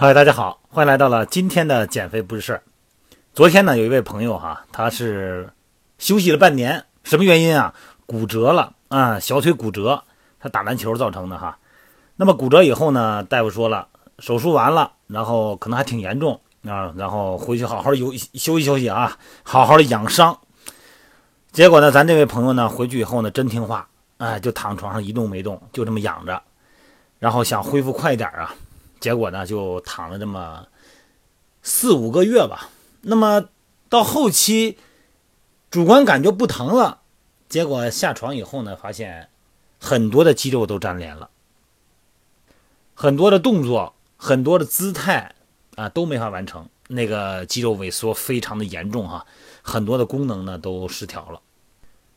嗨，大家好，欢迎来到了今天的减肥不是事儿。昨天呢，有一位朋友哈，他是休息了半年，什么原因啊？骨折了啊，小腿骨折，他打篮球造成的哈。那么骨折以后呢，大夫说了，手术完了，然后可能还挺严重啊，然后回去好好休休息休息啊，好好的养伤。结果呢，咱这位朋友呢，回去以后呢，真听话，哎，就躺床上一动没动，就这么养着，然后想恢复快一点啊。结果呢，就躺了这么四五个月吧。那么到后期，主观感觉不疼了，结果下床以后呢，发现很多的肌肉都粘连了，很多的动作、很多的姿态啊都没法完成，那个肌肉萎缩非常的严重哈，很多的功能呢都失调了。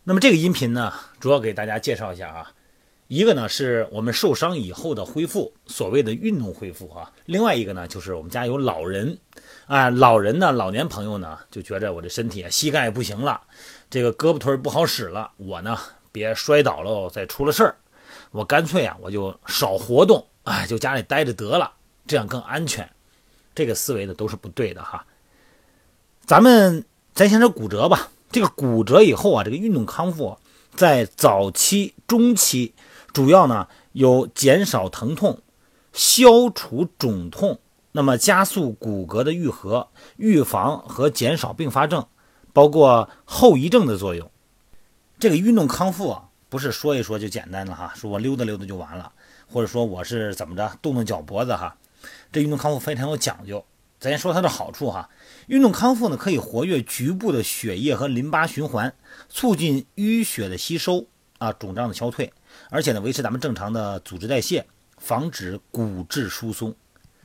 那么这个音频呢，主要给大家介绍一下啊。一个呢是我们受伤以后的恢复，所谓的运动恢复啊。另外一个呢就是我们家有老人，啊，老人呢，老年朋友呢就觉着我这身体啊膝盖不行了，这个胳膊腿不好使了，我呢别摔倒了再出了事儿，我干脆啊我就少活动，哎，就家里待着得了，这样更安全。这个思维呢都是不对的哈。咱们咱先说骨折吧，这个骨折以后啊，这个运动康复在早期、中期。主要呢有减少疼痛、消除肿痛，那么加速骨骼的愈合、预防和减少并发症，包括后遗症的作用。这个运动康复啊，不是说一说就简单的哈，说我溜达溜达就完了，或者说我是怎么着动动脚脖子哈。这运动康复非常有讲究。咱先说它的好处哈，运动康复呢可以活跃局部的血液和淋巴循环，促进淤血的吸收啊，肿胀的消退。而且呢，维持咱们正常的组织代谢，防止骨质疏松，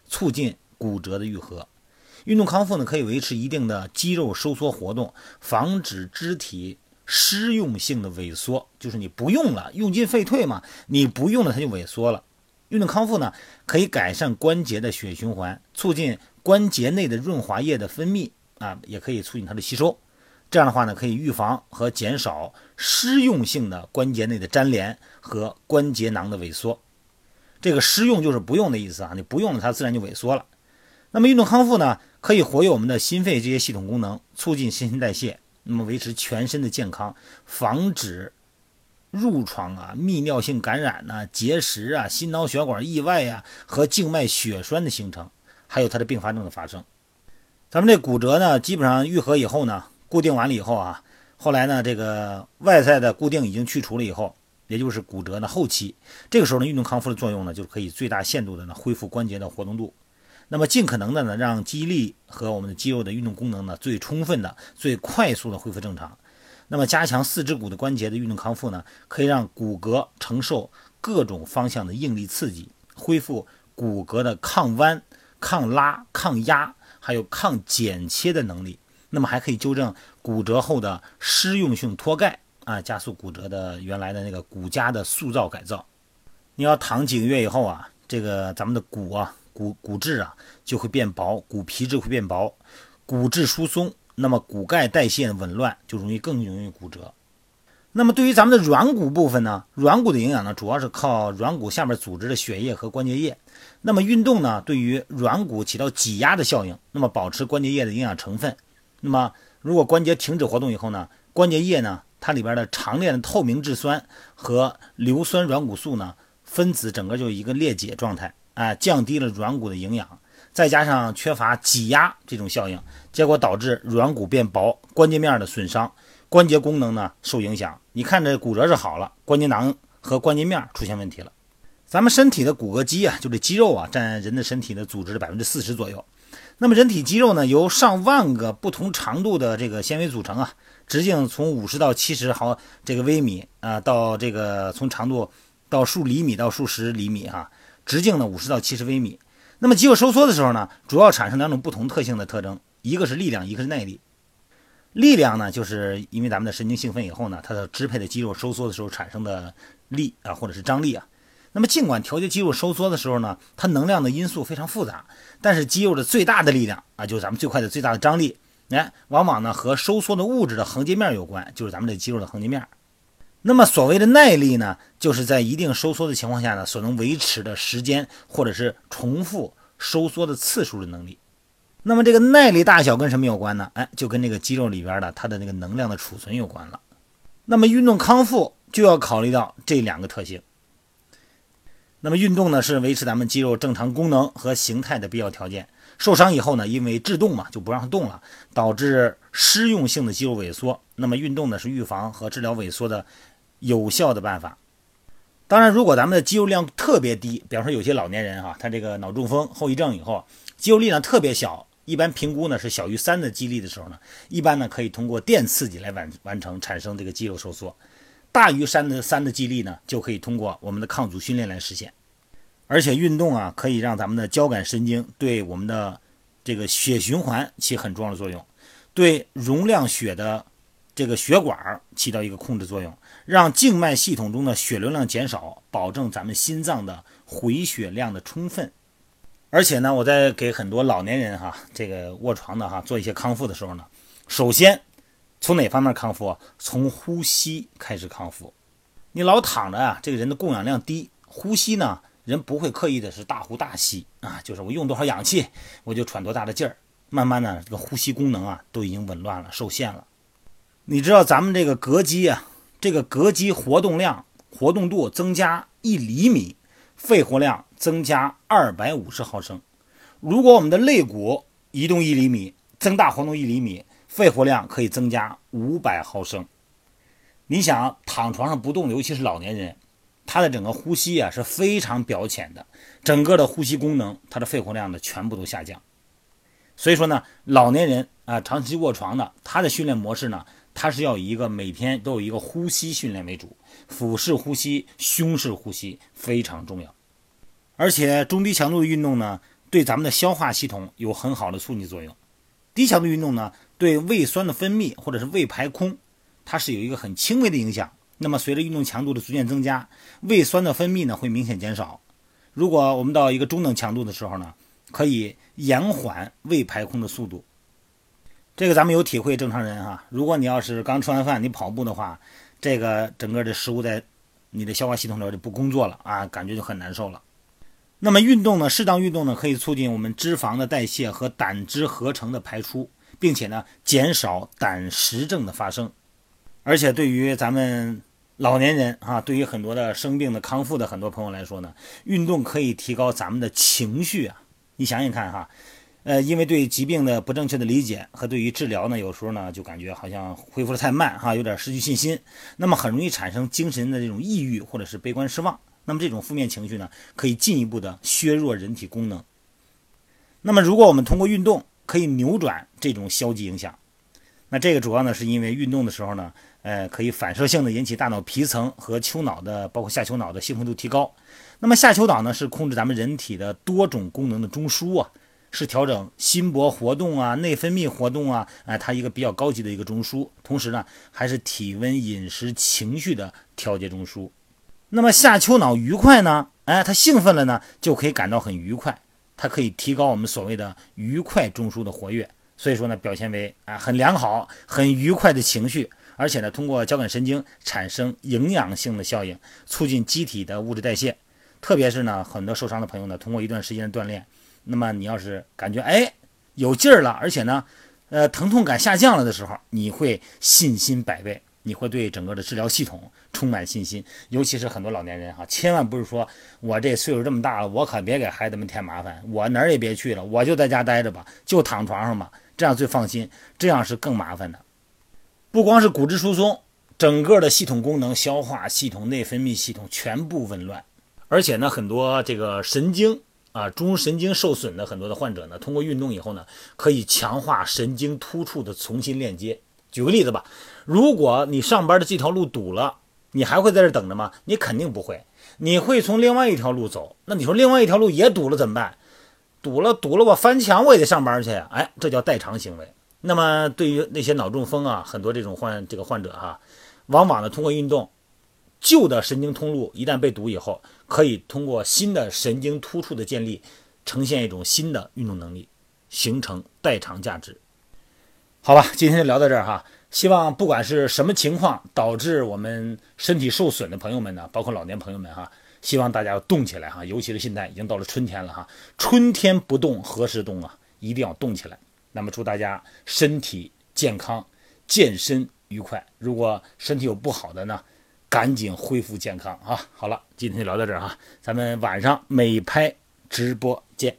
促进骨折的愈合。运动康复呢，可以维持一定的肌肉收缩活动，防止肢体失用性的萎缩，就是你不用了，用进废退嘛，你不用了它就萎缩了。运动康复呢，可以改善关节的血循环，促进关节内的润滑液的分泌啊，也可以促进它的吸收。这样的话呢，可以预防和减少失用性的关节内的粘连和关节囊的萎缩。这个失用就是不用的意思啊，你不用了，它自然就萎缩了。那么运动康复呢，可以活跃我们的心肺这些系统功能，促进新陈代谢，那么维持全身的健康，防止褥疮啊、泌尿性感染呐、结石啊、心脑血管意外呀和静脉血栓的形成，还有它的并发症的发生。咱们这骨折呢，基本上愈合以后呢。固定完了以后啊，后来呢，这个外在的固定已经去除了以后，也就是骨折呢后期，这个时候呢，运动康复的作用呢，就可以最大限度的呢恢复关节的活动度，那么尽可能的呢让肌力和我们的肌肉的运动功能呢最充分的、最快速的恢复正常。那么加强四肢骨的关节的运动康复呢，可以让骨骼承受各种方向的应力刺激，恢复骨骼的抗弯、抗拉、抗压，还有抗剪切的能力。那么还可以纠正骨折后的失用性脱钙啊，加速骨折的原来的那个骨痂的塑造改造。你要躺几个月以后啊，这个咱们的骨啊骨骨质啊就会变薄，骨皮质会变薄，骨质疏松，那么骨钙代谢紊乱，就容易更容易骨折。那么对于咱们的软骨部分呢，软骨的营养呢，主要是靠软骨下面组织的血液和关节液。那么运动呢，对于软骨起到挤压的效应，那么保持关节液的营养成分。那么，如果关节停止活动以后呢，关节液呢，它里边的长链的透明质酸和硫酸软骨素呢，分子整个就一个裂解状态，啊，降低了软骨的营养，再加上缺乏挤压这种效应，结果导致软骨变薄，关节面的损伤，关节功能呢受影响。你看这骨折是好了，关节囊和关节面出现问题了。咱们身体的骨骼肌啊，就这肌肉啊，占人的身体的组织的百分之四十左右。那么人体肌肉呢，由上万个不同长度的这个纤维组成啊，直径从五十到七十毫这个微米啊，到这个从长度到数厘米到数十厘米哈，直径呢五十到七十微米。那么肌肉收缩的时候呢，主要产生两种不同特性的特征，一个是力量，一个是耐力。力量呢，就是因为咱们的神经兴奋以后呢，它的支配的肌肉收缩的时候产生的力啊，或者是张力啊。那么，尽管调节肌肉收缩的时候呢，它能量的因素非常复杂，但是肌肉的最大的力量啊，就是咱们最快的最大的张力，哎，往往呢和收缩的物质的横截面有关，就是咱们这肌肉的横截面。那么所谓的耐力呢，就是在一定收缩的情况下呢，所能维持的时间或者是重复收缩的次数的能力。那么这个耐力大小跟什么有关呢？哎，就跟这个肌肉里边的它的那个能量的储存有关了。那么运动康复就要考虑到这两个特性。那么运动呢，是维持咱们肌肉正常功能和形态的必要条件。受伤以后呢，因为制动嘛，就不让它动了，导致失用性的肌肉萎缩。那么运动呢，是预防和治疗萎缩的有效的办法。当然，如果咱们的肌肉量特别低，比方说有些老年人哈，他这个脑中风后遗症以后，肌肉力量特别小，一般评估呢是小于三的肌力的时候呢，一般呢可以通过电刺激来完完成产生这个肌肉收缩。大于三的三的肌力呢，就可以通过我们的抗阻训练来实现。而且运动啊，可以让咱们的交感神经对我们的这个血循环起很重要的作用，对容量血的。这个血管起到一个控制作用，让静脉系统中的血流量减少，保证咱们心脏的回血量的充分。而且呢，我在给很多老年人哈，这个卧床的哈做一些康复的时候呢，首先从哪方面康复？从呼吸开始康复。你老躺着啊，这个人的供氧量低，呼吸呢，人不会刻意的是大呼大吸啊，就是我用多少氧气，我就喘多大的劲儿，慢慢的这个呼吸功能啊都已经紊乱了，受限了。你知道咱们这个膈肌啊，这个膈肌活动量、活动度增加一厘米，肺活量增加二百五十毫升。如果我们的肋骨移动一厘米，增大活动一厘米，肺活量可以增加五百毫升。你想躺床上不动，尤其是老年人，他的整个呼吸啊是非常表浅的，整个的呼吸功能，他的肺活量呢全部都下降。所以说呢，老年人啊长期卧床的，他的训练模式呢。他是要以一个每天都有一个呼吸训练为主，腹式呼吸、胸式呼吸非常重要。而且中低强度的运动呢，对咱们的消化系统有很好的促进作用。低强度运动呢，对胃酸的分泌或者是胃排空，它是有一个很轻微的影响。那么随着运动强度的逐渐增加，胃酸的分泌呢会明显减少。如果我们到一个中等强度的时候呢，可以延缓胃排空的速度。这个咱们有体会，正常人哈，如果你要是刚吃完饭，你跑步的话，这个整个的食物在你的消化系统里就不工作了啊，感觉就很难受了。那么运动呢，适当运动呢，可以促进我们脂肪的代谢和胆汁合成的排出，并且呢，减少胆石症的发生。而且对于咱们老年人啊，对于很多的生病的康复的很多朋友来说呢，运动可以提高咱们的情绪啊。你想想看哈。呃，因为对疾病的不正确的理解和对于治疗呢，有时候呢就感觉好像恢复的太慢哈，有点失去信心，那么很容易产生精神的这种抑郁或者是悲观失望。那么这种负面情绪呢，可以进一步的削弱人体功能。那么如果我们通过运动可以扭转这种消极影响，那这个主要呢是因为运动的时候呢，呃，可以反射性的引起大脑皮层和丘脑的，包括下丘脑的兴奋度提高。那么下丘脑呢是控制咱们人体的多种功能的中枢啊。是调整心搏活动啊、内分泌活动啊，哎，它一个比较高级的一个中枢。同时呢，还是体温、饮食、情绪的调节中枢。那么下丘脑愉快呢？哎，它兴奋了呢，就可以感到很愉快。它可以提高我们所谓的愉快中枢的活跃。所以说呢，表现为啊很良好、很愉快的情绪。而且呢，通过交感神经产生营养性的效应，促进机体的物质代谢。特别是呢，很多受伤的朋友呢，通过一段时间的锻炼。那么你要是感觉哎有劲儿了，而且呢，呃疼痛感下降了的时候，你会信心百倍，你会对整个的治疗系统充满信心。尤其是很多老年人哈，千万不是说我这岁数这么大了，我可别给孩子们添麻烦，我哪儿也别去了，我就在家待着吧，就躺床上吧，这样最放心。这样是更麻烦的。不光是骨质疏松，整个的系统功能、消化系统、内分泌系统全部紊乱，而且呢，很多这个神经。啊，中神经受损的很多的患者呢，通过运动以后呢，可以强化神经突触的重新链接。举个例子吧，如果你上班的这条路堵了，你还会在这等着吗？你肯定不会，你会从另外一条路走。那你说另外一条路也堵了怎么办？堵了堵了，我翻墙我也得上班去呀。哎，这叫代偿行为。那么对于那些脑中风啊，很多这种患这个患者哈，往往呢通过运动。旧的神经通路一旦被堵以后，可以通过新的神经突触的建立，呈现一种新的运动能力，形成代偿价值。好吧，今天就聊到这儿哈。希望不管是什么情况导致我们身体受损的朋友们呢，包括老年朋友们哈，希望大家要动起来哈，尤其是现在已经到了春天了哈，春天不动何时动啊？一定要动起来。那么祝大家身体健康，健身愉快。如果身体有不好的呢，赶紧恢复健康啊！好了，今天就聊到这儿哈，咱们晚上美拍直播见。